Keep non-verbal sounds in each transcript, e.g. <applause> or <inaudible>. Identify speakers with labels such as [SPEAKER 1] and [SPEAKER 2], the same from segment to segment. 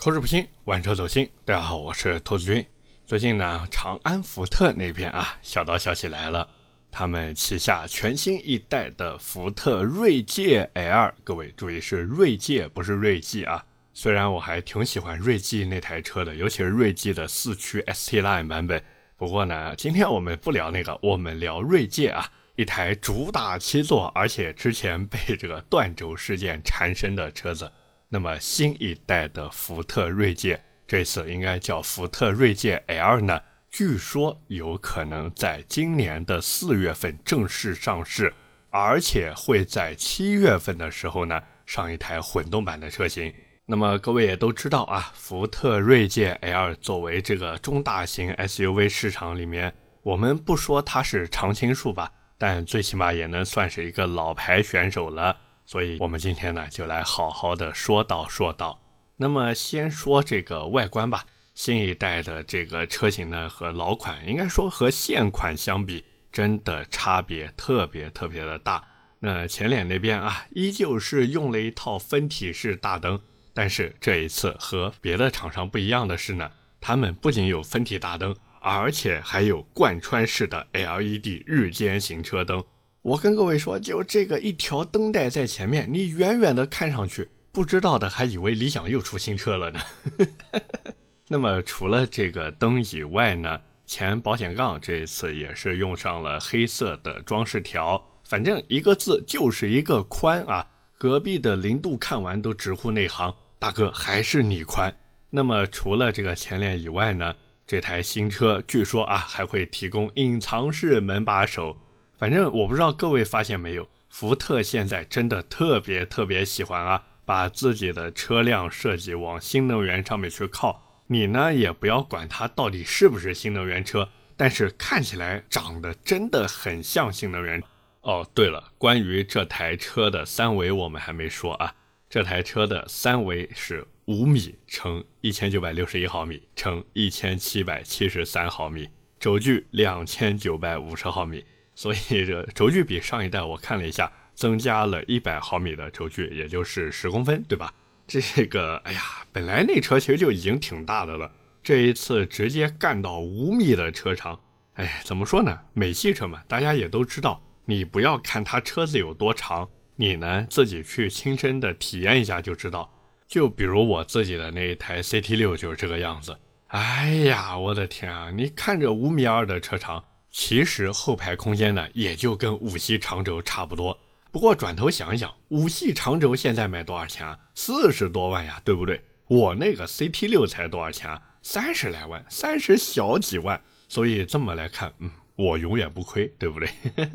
[SPEAKER 1] 口齿不清，玩车走心。大家好，我是兔子君。最近呢，长安福特那边啊，小道消息来了，他们旗下全新一代的福特锐界 L，各位注意是锐界，不是锐际啊。虽然我还挺喜欢锐际那台车的，尤其是锐际的四驱 ST Line 版本。不过呢，今天我们不聊那个，我们聊锐界啊，一台主打七座，而且之前被这个断轴事件缠身的车子。那么新一代的福特锐界，这次应该叫福特锐界 L 呢？据说有可能在今年的四月份正式上市，而且会在七月份的时候呢上一台混动版的车型。那么各位也都知道啊，福特锐界 L 作为这个中大型 SUV 市场里面，我们不说它是常青树吧，但最起码也能算是一个老牌选手了。所以，我们今天呢，就来好好的说道说道。那么，先说这个外观吧。新一代的这个车型呢，和老款应该说和现款相比，真的差别特别特别的大。那前脸那边啊，依旧是用了一套分体式大灯，但是这一次和别的厂商不一样的是呢，他们不仅有分体大灯，而且还有贯穿式的 LED 日间行车灯。我跟各位说，就这个一条灯带在前面，你远远的看上去，不知道的还以为理想又出新车了呢。<laughs> 那么除了这个灯以外呢，前保险杠这一次也是用上了黑色的装饰条，反正一个字就是一个宽啊。隔壁的零度看完都直呼内行，大哥还是你宽。那么除了这个前脸以外呢，这台新车据说啊还会提供隐藏式门把手。反正我不知道各位发现没有，福特现在真的特别特别喜欢啊，把自己的车辆设计往新能源上面去靠。你呢也不要管它到底是不是新能源车，但是看起来长得真的很像新能源。哦，对了，关于这台车的三维我们还没说啊，这台车的三维是五米乘一千九百六十一毫米乘一千七百七十三毫米，轴距两千九百五十毫米。所以这轴距比上一代我看了一下，增加了一百毫米的轴距，也就是十公分，对吧？这个，哎呀，本来那车其实就已经挺大的了，这一次直接干到五米的车长，哎，怎么说呢？美系车嘛，大家也都知道，你不要看它车子有多长，你呢自己去亲身的体验一下就知道。就比如我自己的那一台 CT 六就是这个样子，哎呀，我的天啊！你看着五米二的车长。其实后排空间呢，也就跟五系长轴差不多。不过转头想想，五系长轴现在卖多少钱啊？四十多万呀，对不对？我那个 CT 六才多少钱啊？三十来万，三十小几万。所以这么来看，嗯，我永远不亏，对不对？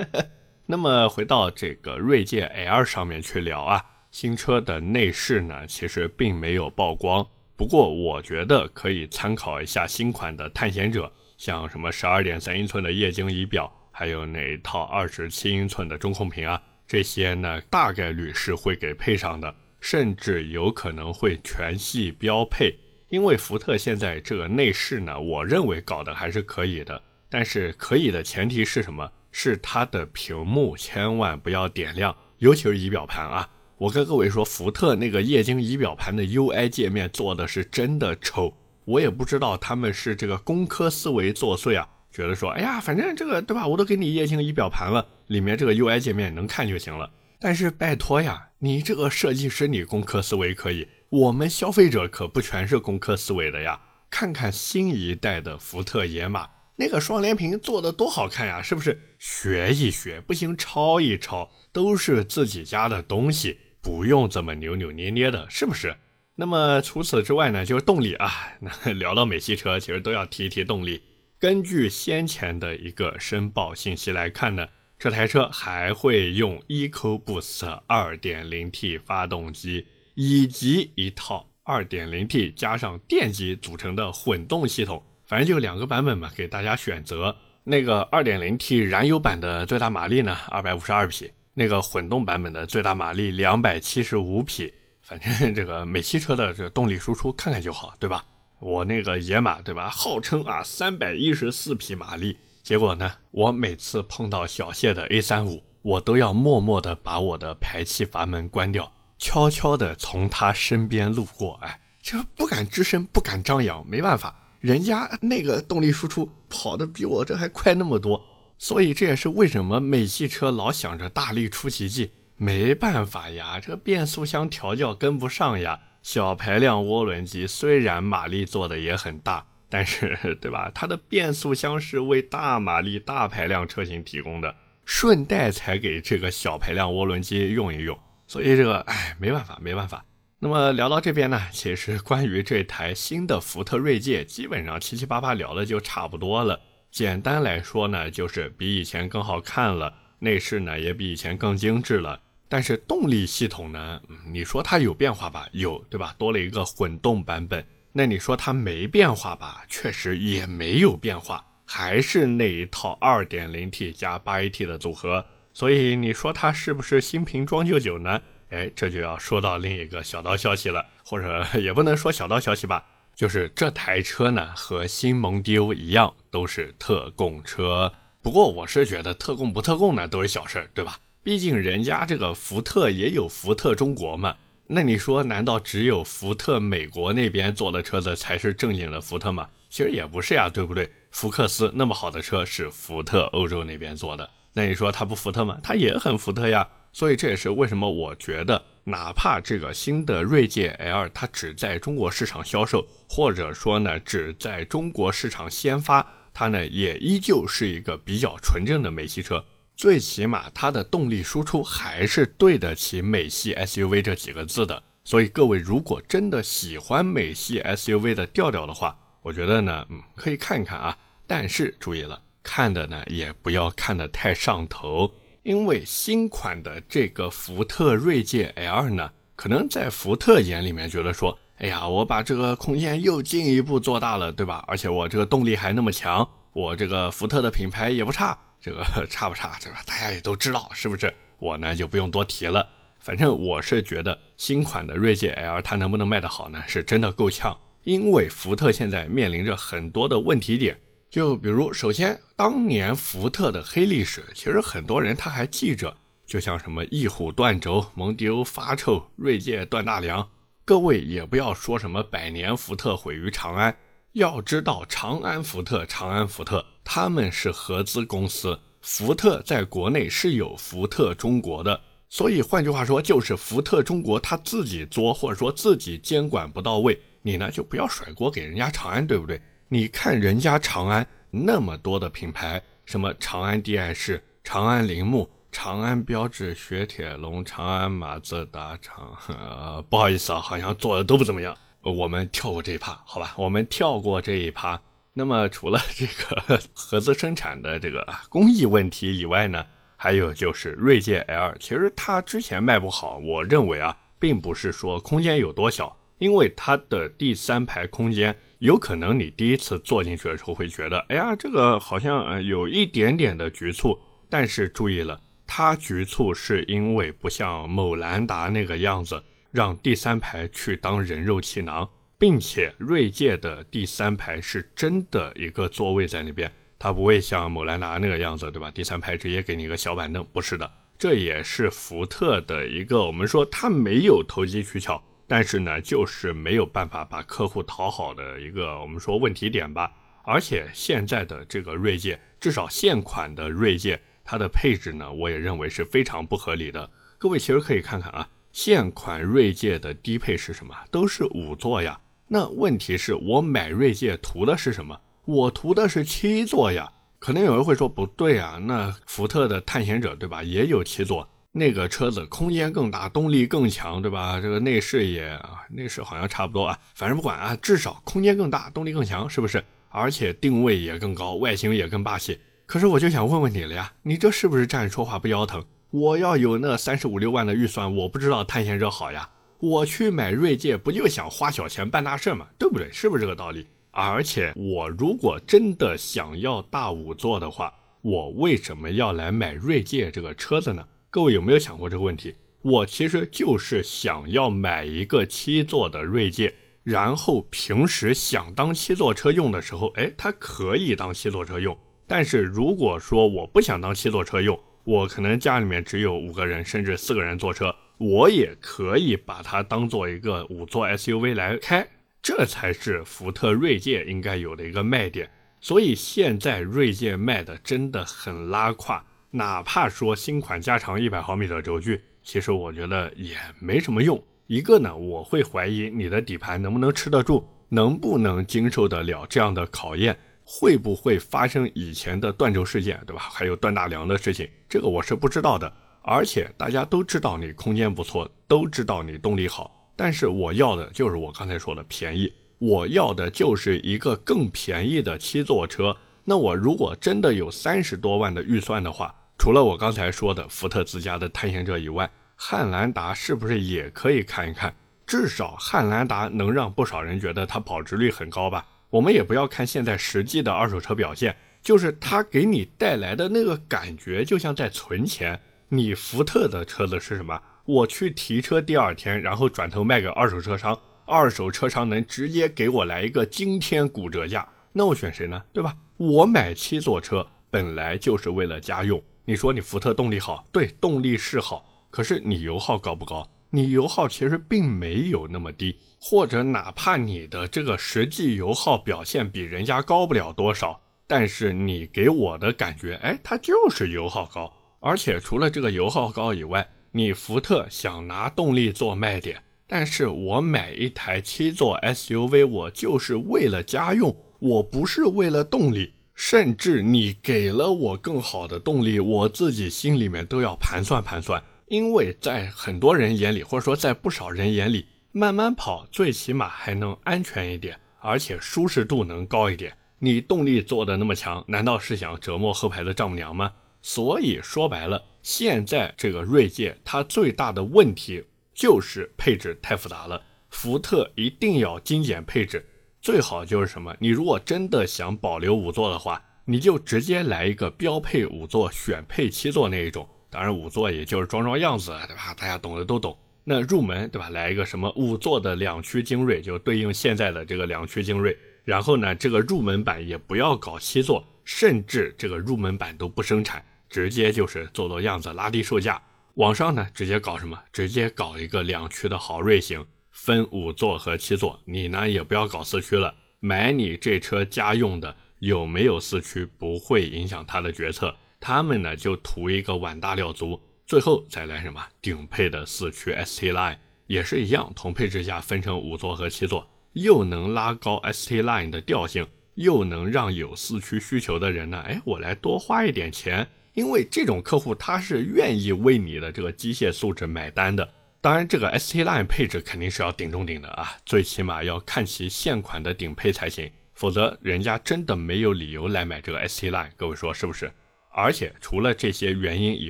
[SPEAKER 1] <laughs> 那么回到这个锐界 L 上面去聊啊，新车的内饰呢，其实并没有曝光。不过我觉得可以参考一下新款的探险者。像什么十二点三英寸的液晶仪表，还有那套二十七英寸的中控屏啊，这些呢大概率是会给配上的，甚至有可能会全系标配。因为福特现在这个内饰呢，我认为搞得还是可以的。但是可以的前提是什么？是它的屏幕千万不要点亮，尤其是仪表盘啊。我跟各位说，福特那个液晶仪表盘的 UI 界面做的是真的丑。我也不知道他们是这个工科思维作祟啊，觉得说，哎呀，反正这个对吧，我都给你液晶仪表盘了，里面这个 UI 界面能看就行了。但是拜托呀，你这个设计师你工科思维可以，我们消费者可不全是工科思维的呀。看看新一代的福特野马，那个双联屏做的多好看呀，是不是？学一学，不行抄一抄，都是自己家的东西，不用这么扭扭捏捏的，是不是？那么除此之外呢，就是动力啊。<laughs> 那聊到美系车，其实都要提一提动力。根据先前的一个申报信息来看呢，这台车还会用 EcoBoost 2.0T 发动机，以及一套 2.0T 加上电机组成的混动系统。反正就两个版本嘛，给大家选择。那个 2.0T 燃油版的最大马力呢，252匹；那个混动版本的最大马力275匹。反正这个美系车的这个动力输出看看就好，对吧？我那个野马，对吧？号称啊三百一十四匹马力，结果呢，我每次碰到小谢的 A 三五，我都要默默的把我的排气阀门关掉，悄悄的从他身边路过，哎，就不敢吱声，不敢张扬，没办法，人家那个动力输出跑的比我这还快那么多，所以这也是为什么美系车老想着大力出奇迹，没办法呀，这个变速箱调教跟不上呀。小排量涡轮机虽然马力做的也很大，但是对吧？它的变速箱是为大马力、大排量车型提供的，顺带才给这个小排量涡轮机用一用。所以这个，哎，没办法，没办法。那么聊到这边呢，其实关于这台新的福特锐界，基本上七七八八聊的就差不多了。简单来说呢，就是比以前更好看了，内饰呢也比以前更精致了。但是动力系统呢，你说它有变化吧？有，对吧？多了一个混动版本。那你说它没变化吧？确实也没有变化，还是那一套 2.0T 加 8AT 的组合。所以你说它是不是新瓶装旧酒呢？哎，这就要说到另一个小道消息了，或者也不能说小道消息吧，就是这台车呢和新蒙迪欧一样，都是特供车。不过我是觉得特供不特供呢都是小事儿，对吧？毕竟人家这个福特也有福特中国嘛。那你说难道只有福特美国那边做的车子才是正经的福特吗？其实也不是呀，对不对？福克斯那么好的车是福特欧洲那边做的，那你说它不福特吗？它也很福特呀。所以这也是为什么我觉得，哪怕这个新的锐界 L 它只在中国市场销售，或者说呢只在中国市场先发，它呢也依旧是一个比较纯正的美系车。最起码它的动力输出还是对得起美系 SUV 这几个字的。所以各位如果真的喜欢美系 SUV 的调调的话，我觉得呢，嗯，可以看一看啊。但是注意了，看的呢也不要看得太上头。因为新款的这个福特锐界 L 呢，可能在福特眼里面觉得说，哎呀，我把这个空间又进一步做大了，对吧？而且我这个动力还那么强，我这个福特的品牌也不差，这个 <laughs> 差不差，对吧？大家也都知道，是不是？我呢就不用多提了。反正我是觉得新款的锐界 L 它能不能卖得好呢？是真的够呛，因为福特现在面临着很多的问题点。就比如，首先，当年福特的黑历史，其实很多人他还记着，就像什么翼虎断轴、蒙迪欧发臭、锐界断大梁。各位也不要说什么百年福特毁于长安，要知道长安福特、长安福特他们是合资公司，福特在国内是有福特中国的，所以换句话说，就是福特中国他自己作，或者说自己监管不到位，你呢就不要甩锅给人家长安，对不对？你看人家长安那么多的品牌，什么长安 DS、长安铃木、长安标致、雪铁龙、长安马自达、长……呃，不好意思啊，好像做的都不怎么样。我们跳过这一趴，好吧？我们跳过这一趴。那么除了这个合资生产的这个工艺问题以外呢，还有就是锐界 L，其实它之前卖不好，我认为啊，并不是说空间有多小，因为它的第三排空间。有可能你第一次坐进去的时候会觉得，哎呀，这个好像有一点点的局促。但是注意了，它局促是因为不像某兰达那个样子，让第三排去当人肉气囊，并且锐界的第三排是真的一个座位在那边，它不会像某兰达那个样子，对吧？第三排直接给你一个小板凳，不是的，这也是福特的一个，我们说它没有投机取巧。但是呢，就是没有办法把客户讨好的一个我们说问题点吧。而且现在的这个锐界，至少现款的锐界，它的配置呢，我也认为是非常不合理的。各位其实可以看看啊，现款锐界的低配是什么？都是五座呀。那问题是我买锐界图的是什么？我图的是七座呀。可能有人会说不对啊，那福特的探险者对吧，也有七座。那个车子空间更大，动力更强，对吧？这个内饰也，内饰好像差不多啊，反正不管啊，至少空间更大，动力更强，是不是？而且定位也更高，外形也更霸气。可是我就想问问你了呀，你这是不是站着说话不腰疼？我要有那三十五六万的预算，我不知道探险者好呀，我去买锐界不就想花小钱办大事嘛，对不对？是不是这个道理？而且我如果真的想要大五座的话，我为什么要来买锐界这个车子呢？各位有没有想过这个问题？我其实就是想要买一个七座的锐界，然后平时想当七座车用的时候，哎，它可以当七座车用。但是如果说我不想当七座车用，我可能家里面只有五个人甚至四个人坐车，我也可以把它当做一个五座 SUV 来开，这才是福特锐界应该有的一个卖点。所以现在锐界卖的真的很拉胯，哪怕说新款加长一百毫米的轴距，其实我觉得也没什么用。一个呢，我会怀疑你的底盘能不能吃得住，能不能经受得了这样的考验，会不会发生以前的断轴事件，对吧？还有断大梁的事情，这个我是不知道的。而且大家都知道你空间不错，都知道你动力好。但是我要的就是我刚才说的便宜，我要的就是一个更便宜的七座车。那我如果真的有三十多万的预算的话，除了我刚才说的福特自家的探险者以外，汉兰达是不是也可以看一看？至少汉兰达能让不少人觉得它保值率很高吧？我们也不要看现在实际的二手车表现，就是它给你带来的那个感觉，就像在存钱。你福特的车子是什么？我去提车第二天，然后转头卖给二手车商，二手车商能直接给我来一个惊天骨折价，那我选谁呢？对吧？我买七座车本来就是为了家用。你说你福特动力好，对，动力是好，可是你油耗高不高？你油耗其实并没有那么低，或者哪怕你的这个实际油耗表现比人家高不了多少，但是你给我的感觉，哎，它就是油耗高，而且除了这个油耗高以外。你福特想拿动力做卖点，但是我买一台七座 SUV，我就是为了家用，我不是为了动力。甚至你给了我更好的动力，我自己心里面都要盘算盘算。因为在很多人眼里，或者说在不少人眼里，慢慢跑最起码还能安全一点，而且舒适度能高一点。你动力做的那么强，难道是想折磨后排的丈母娘吗？所以说白了。现在这个锐界，它最大的问题就是配置太复杂了。福特一定要精简配置，最好就是什么？你如果真的想保留五座的话，你就直接来一个标配五座，选配七座那一种。当然五座也就是装装样子，对吧？大家懂的都懂。那入门，对吧？来一个什么五座的两驱精锐，就对应现在的这个两驱精锐。然后呢，这个入门版也不要搞七座，甚至这个入门版都不生产。直接就是做做样子，拉低售价。网上呢，直接搞什么？直接搞一个两驱的豪锐型，分五座和七座。你呢也不要搞四驱了，买你这车家用的，有没有四驱不会影响他的决策。他们呢就图一个碗大料足，最后再来什么顶配的四驱 ST Line 也是一样，同配置下分成五座和七座，又能拉高 ST Line 的调性，又能让有四驱需求的人呢，哎，我来多花一点钱。因为这种客户他是愿意为你的这个机械素质买单的，当然这个 ST Line 配置肯定是要顶中顶的啊，最起码要看齐现款的顶配才行，否则人家真的没有理由来买这个 ST Line，各位说是不是？而且除了这些原因以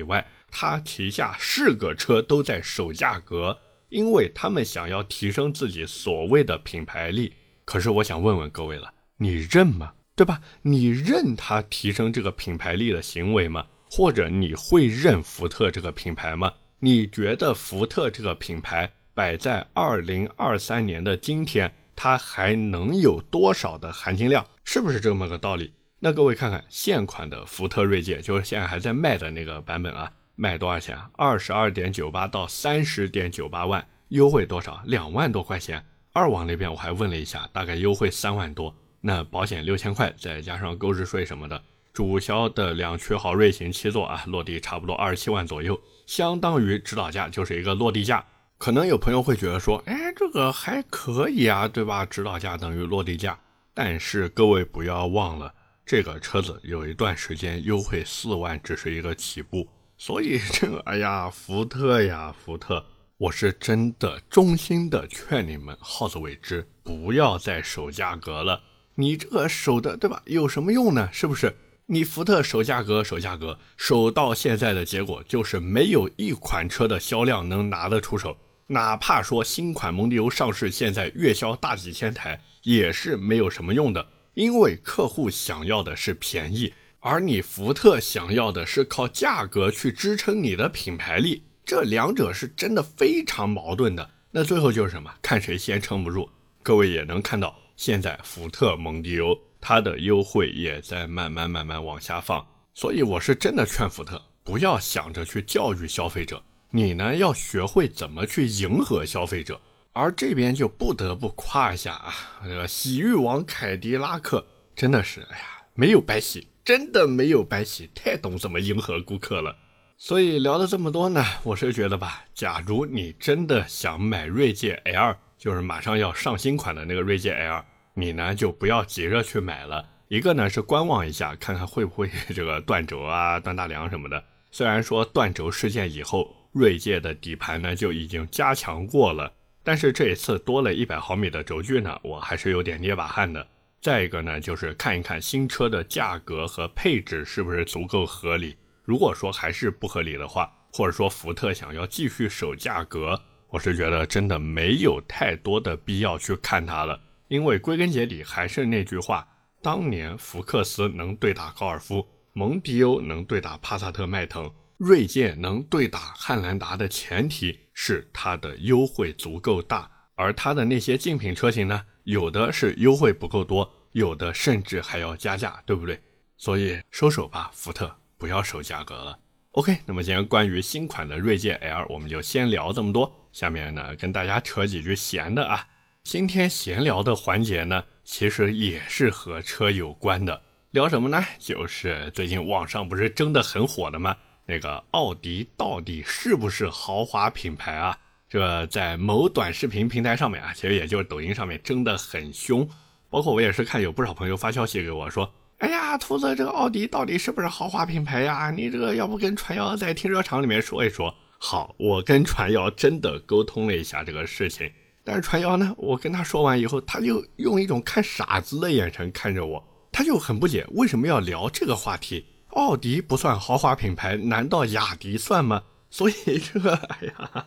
[SPEAKER 1] 外，他旗下是个车都在守价格，因为他们想要提升自己所谓的品牌力。可是我想问问各位了，你认吗？对吧？你认他提升这个品牌力的行为吗？或者你会认福特这个品牌吗？你觉得福特这个品牌摆在二零二三年的今天，它还能有多少的含金量？是不是这么个道理？那各位看看现款的福特锐界，就是现在还在卖的那个版本啊，卖多少钱？二十二点九八到三十点九八万，优惠多少？两万多块钱。二网那边我还问了一下，大概优惠三万多，那保险六千块，再加上购置税什么的。主销的两驱豪锐型七座啊，落地差不多二十七万左右，相当于指导价就是一个落地价。可能有朋友会觉得说，哎，这个还可以啊，对吧？指导价等于落地价。但是各位不要忘了，这个车子有一段时间优惠四万只是一个起步，所以这个，哎呀，福特呀，福特，我是真的衷心的劝你们好自为之，不要再守价格了。你这个守的，对吧？有什么用呢？是不是？你福特守价格，守价格，守到现在的结果就是没有一款车的销量能拿得出手。哪怕说新款蒙迪欧上市，现在月销大几千台，也是没有什么用的。因为客户想要的是便宜，而你福特想要的是靠价格去支撑你的品牌力，这两者是真的非常矛盾的。那最后就是什么？看谁先撑不住。各位也能看到，现在福特蒙迪欧。它的优惠也在慢慢慢慢往下放，所以我是真的劝福特不要想着去教育消费者，你呢要学会怎么去迎合消费者，而这边就不得不夸一下啊，这个洗浴王凯迪拉克真的是，哎呀，没有白洗，真的没有白洗，太懂怎么迎合顾客了。所以聊了这么多呢，我是觉得吧，假如你真的想买锐界 L，就是马上要上新款的那个锐界 L，你呢就不要急着去买了。一个呢是观望一下，看看会不会这个断轴啊、断大梁什么的。虽然说断轴事件以后，锐界的底盘呢就已经加强过了，但是这一次多了一百毫米的轴距呢，我还是有点捏把汗的。再一个呢，就是看一看新车的价格和配置是不是足够合理。如果说还是不合理的话，或者说福特想要继续守价格，我是觉得真的没有太多的必要去看它了。因为归根结底还是那句话，当年福克斯能对打高尔夫，蒙迪欧能对打帕萨特、迈腾，锐界能对打汉兰达的前提是它的优惠足够大，而它的那些竞品车型呢，有的是优惠不够多，有的甚至还要加价，对不对？所以收手吧，福特。不要收价格了。OK，那么今天关于新款的锐界 L，我们就先聊这么多。下面呢，跟大家扯几句闲的啊。今天闲聊的环节呢，其实也是和车有关的。聊什么呢？就是最近网上不是争得很火的吗？那个奥迪到底是不是豪华品牌啊？这在某短视频平台上面啊，其实也就是抖音上面争得很凶。包括我也是看有不少朋友发消息给我说。哎呀，兔子，这个奥迪到底是不是豪华品牌呀？你这个要不跟传谣在停车场里面说一说？好，我跟传谣真的沟通了一下这个事情，但是传谣呢，我跟他说完以后，他就用一种看傻子的眼神看着我，他就很不解为什么要聊这个话题。奥迪不算豪华品牌，难道雅迪算吗？所以这个，哎呀，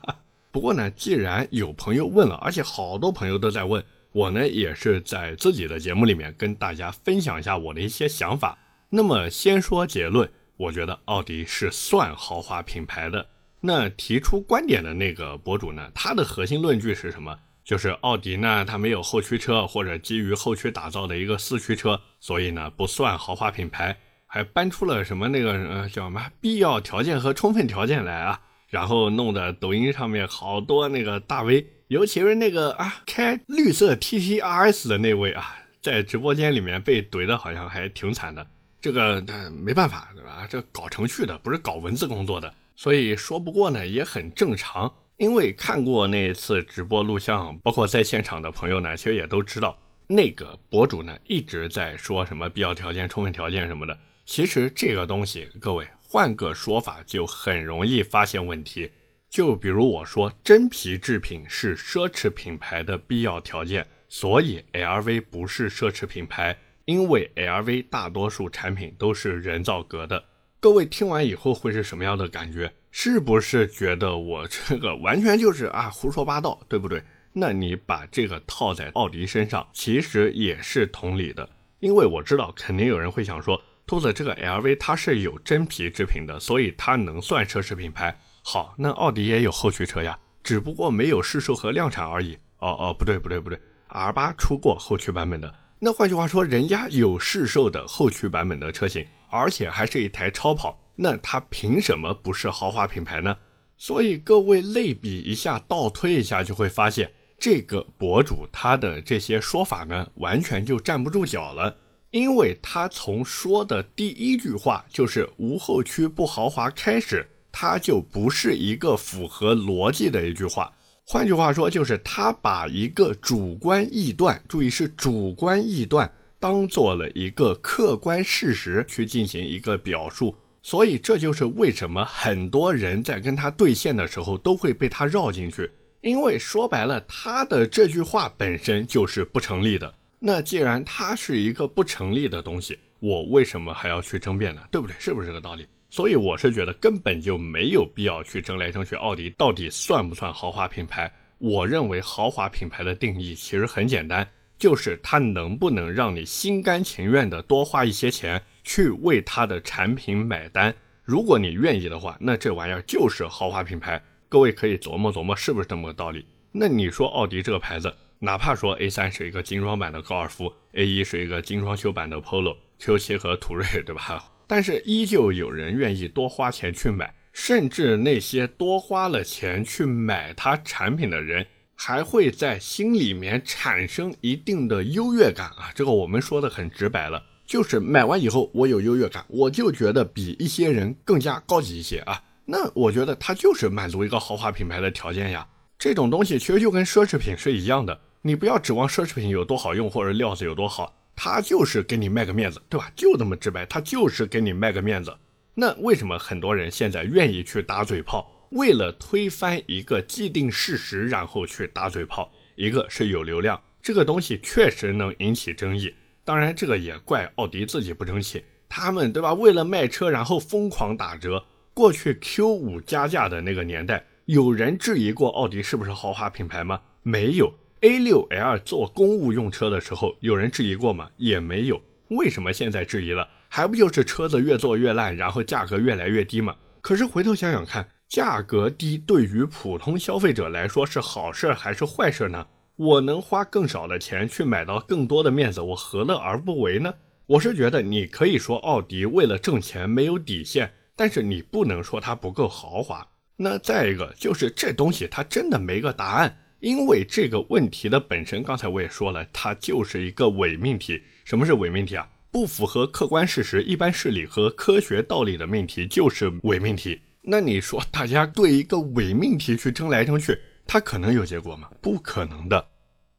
[SPEAKER 1] 不过呢，既然有朋友问了，而且好多朋友都在问。我呢也是在自己的节目里面跟大家分享一下我的一些想法。那么先说结论，我觉得奥迪是算豪华品牌的。那提出观点的那个博主呢，他的核心论据是什么？就是奥迪呢它没有后驱车或者基于后驱打造的一个四驱车，所以呢不算豪华品牌。还搬出了什么那个呃叫什么必要条件和充分条件来啊？然后弄得抖音上面好多那个大 V。尤其是那个啊，开绿色 T T R S 的那位啊，在直播间里面被怼的好像还挺惨的。这个没办法，对吧？这搞程序的不是搞文字工作的，所以说不过呢也很正常。因为看过那次直播录像，包括在现场的朋友呢，其实也都知道，那个博主呢一直在说什么必要条件、充分条件什么的。其实这个东西，各位换个说法就很容易发现问题。就比如我说真皮制品是奢侈品牌的必要条件，所以 LV 不是奢侈品牌，因为 LV 大多数产品都是人造革的。各位听完以后会是什么样的感觉？是不是觉得我这个完全就是啊胡说八道，对不对？那你把这个套在奥迪身上，其实也是同理的。因为我知道肯定有人会想说，兔子这个 LV 它是有真皮制品的，所以它能算奢侈品牌。好，那奥迪也有后驱车呀，只不过没有试售和量产而已。哦哦，不对不对不对，R 八出过后驱版本的。那换句话说，人家有试售的后驱版本的车型，而且还是一台超跑，那它凭什么不是豪华品牌呢？所以各位类比一下，倒推一下，就会发现这个博主他的这些说法呢，完全就站不住脚了，因为他从说的第一句话就是无后驱不豪华开始。它就不是一个符合逻辑的一句话。换句话说，就是他把一个主观臆断，注意是主观臆断，当做了一个客观事实去进行一个表述。所以这就是为什么很多人在跟他对线的时候都会被他绕进去，因为说白了，他的这句话本身就是不成立的。那既然它是一个不成立的东西，我为什么还要去争辩呢？对不对？是不是这个道理？所以我是觉得根本就没有必要去争来争去，奥迪到底算不算豪华品牌？我认为豪华品牌的定义其实很简单，就是它能不能让你心甘情愿的多花一些钱去为它的产品买单。如果你愿意的话，那这玩意儿就是豪华品牌。各位可以琢磨琢磨是不是这么个道理。那你说奥迪这个牌子，哪怕说 A3 是一个精装版的高尔夫，A1 是一个精装修版的 Polo，Q7 和途锐，对吧？但是依旧有人愿意多花钱去买，甚至那些多花了钱去买它产品的人，还会在心里面产生一定的优越感啊。这个我们说的很直白了，就是买完以后我有优越感，我就觉得比一些人更加高级一些啊。那我觉得它就是满足一个豪华品牌的条件呀。这种东西其实就跟奢侈品是一样的，你不要指望奢侈品有多好用或者料子有多好，它就是给你卖个面子，对吧？就这么直白，它就是给你卖个面子。那为什么很多人现在愿意去打嘴炮？为了推翻一个既定事实，然后去打嘴炮。一个是有流量，这个东西确实能引起争议。当然，这个也怪奥迪自己不争气，他们对吧？为了卖车，然后疯狂打折。过去 Q 五加价的那个年代。有人质疑过奥迪是不是豪华品牌吗？没有。A6L 做公务用车的时候，有人质疑过吗？也没有。为什么现在质疑了？还不就是车子越做越烂，然后价格越来越低吗？可是回头想想看，价格低对于普通消费者来说是好事还是坏事呢？我能花更少的钱去买到更多的面子，我何乐而不为呢？我是觉得你可以说奥迪为了挣钱没有底线，但是你不能说它不够豪华。那再一个就是这东西它真的没个答案，因为这个问题的本身，刚才我也说了，它就是一个伪命题。什么是伪命题啊？不符合客观事实、一般事理和科学道理的命题就是伪命题。那你说大家对一个伪命题去争来争去，它可能有结果吗？不可能的。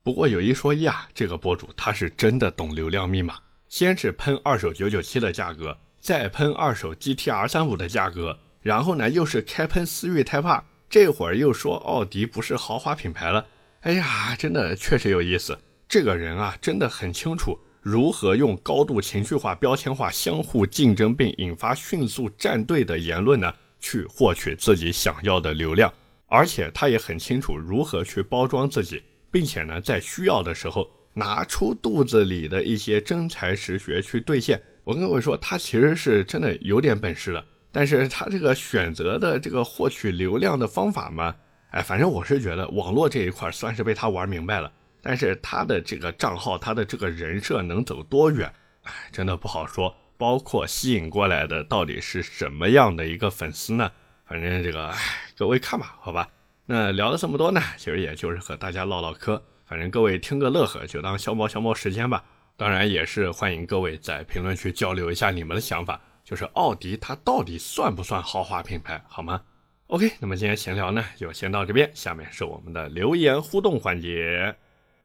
[SPEAKER 1] 不过有一说一啊，这个博主他是真的懂流量密码，先是喷二手九九七的价格，再喷二手 GTR 三五的价格。然后呢，又是开喷思域 Type R，这会儿又说奥迪不是豪华品牌了。哎呀，真的确实有意思。这个人啊，真的很清楚如何用高度情绪化、标签化、相互竞争并引发迅速站队的言论呢，去获取自己想要的流量。而且他也很清楚如何去包装自己，并且呢，在需要的时候拿出肚子里的一些真才实学去兑现。我跟各位说，他其实是真的有点本事的。但是他这个选择的这个获取流量的方法嘛，哎，反正我是觉得网络这一块算是被他玩明白了。但是他的这个账号，他的这个人设能走多远，哎，真的不好说。包括吸引过来的到底是什么样的一个粉丝呢？反正这个，哎，各位看吧，好吧。那聊了这么多呢，其实也就是和大家唠唠嗑，反正各位听个乐呵，就当消磨消磨时间吧。当然也是欢迎各位在评论区交流一下你们的想法。就是奥迪，它到底算不算豪华品牌，好吗？OK，那么今天闲聊呢，就先到这边。下面是我们的留言互动环节。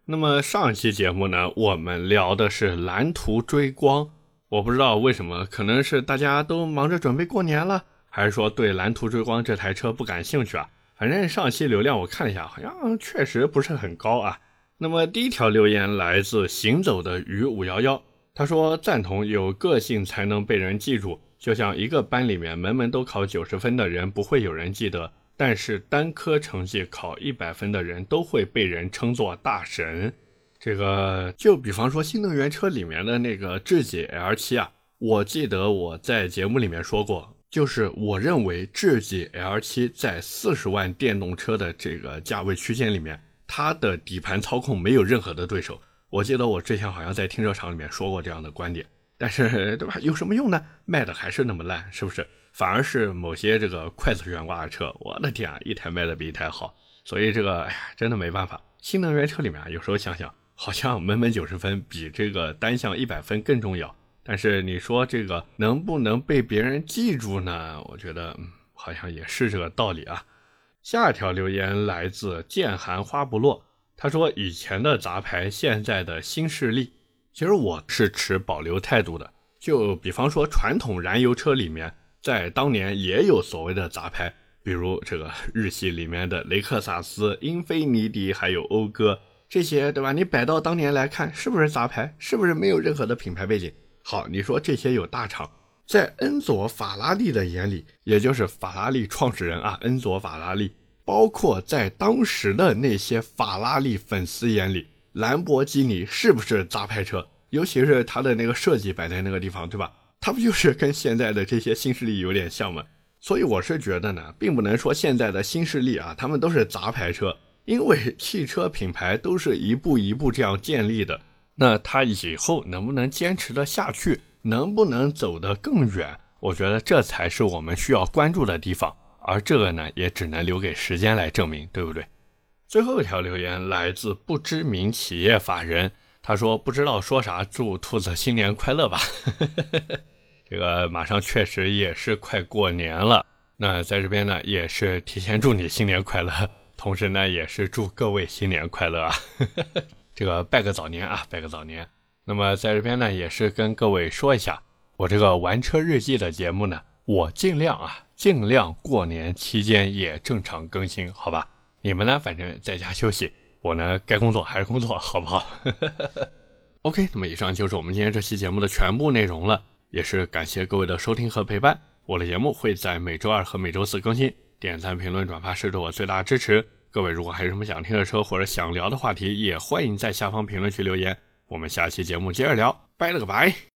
[SPEAKER 1] 那么上期节目呢，我们聊的是蓝图追光。我不知道为什么，可能是大家都忙着准备过年了，还是说对蓝图追光这台车不感兴趣啊？反正上期流量我看了一下，好像确实不是很高啊。那么第一条留言来自行走的鱼五幺幺。他说赞同有个性才能被人记住，就像一个班里面门门都考九十分的人不会有人记得，但是单科成绩考一百分的人都会被人称作大神。这个就比方说新能源车里面的那个智己 L7 啊，我记得我在节目里面说过，就是我认为智己 L7 在四十万电动车的这个价位区间里面，它的底盘操控没有任何的对手。我记得我之前好像在停车场里面说过这样的观点，但是对吧？有什么用呢？卖的还是那么烂，是不是？反而是某些这个快速悬挂的车，我的天啊，一台卖的比一台好。所以这个，哎呀，真的没办法。新能源车里面啊，有时候想想，好像门门九十分比这个单项一百分更重要。但是你说这个能不能被别人记住呢？我觉得嗯好像也是这个道理啊。下一条留言来自剑寒花不落。他说：“以前的杂牌，现在的新势力，其实我是持保留态度的。就比方说，传统燃油车里面，在当年也有所谓的杂牌，比如这个 <laughs> 日系里面的雷克萨斯、英菲尼迪，还有讴歌这些，对吧？你摆到当年来看，是不是杂牌？是不是没有任何的品牌背景？好，你说这些有大厂，在恩佐·法拉利的眼里，也就是法拉利创始人啊，恩佐·法拉利。”包括在当时的那些法拉利粉丝眼里，兰博基尼是不是杂牌车？尤其是它的那个设计摆在那个地方，对吧？它不就是跟现在的这些新势力有点像吗？所以我是觉得呢，并不能说现在的新势力啊，他们都是杂牌车，因为汽车品牌都是一步一步这样建立的。那它以后能不能坚持得下去，能不能走得更远？我觉得这才是我们需要关注的地方。而这个呢，也只能留给时间来证明，对不对？最后一条留言来自不知名企业法人，他说不知道说啥，祝兔子新年快乐吧。<laughs> 这个马上确实也是快过年了，那在这边呢也是提前祝你新年快乐，同时呢也是祝各位新年快乐啊。<laughs> 这个拜个早年啊，拜个早年。那么在这边呢也是跟各位说一下，我这个玩车日记的节目呢，我尽量啊尽量过年期间也正常更新，好吧？你们呢？反正在家休息，我呢该工作还是工作，好不好？<laughs> OK，那么以上就是我们今天这期节目的全部内容了，也是感谢各位的收听和陪伴。我的节目会在每周二和每周四更新，点赞、评论、转发是对我最大的支持。各位如果还有什么想听的车或者想聊的话题，也欢迎在下方评论区留言。我们下期节目接着聊，拜了个拜。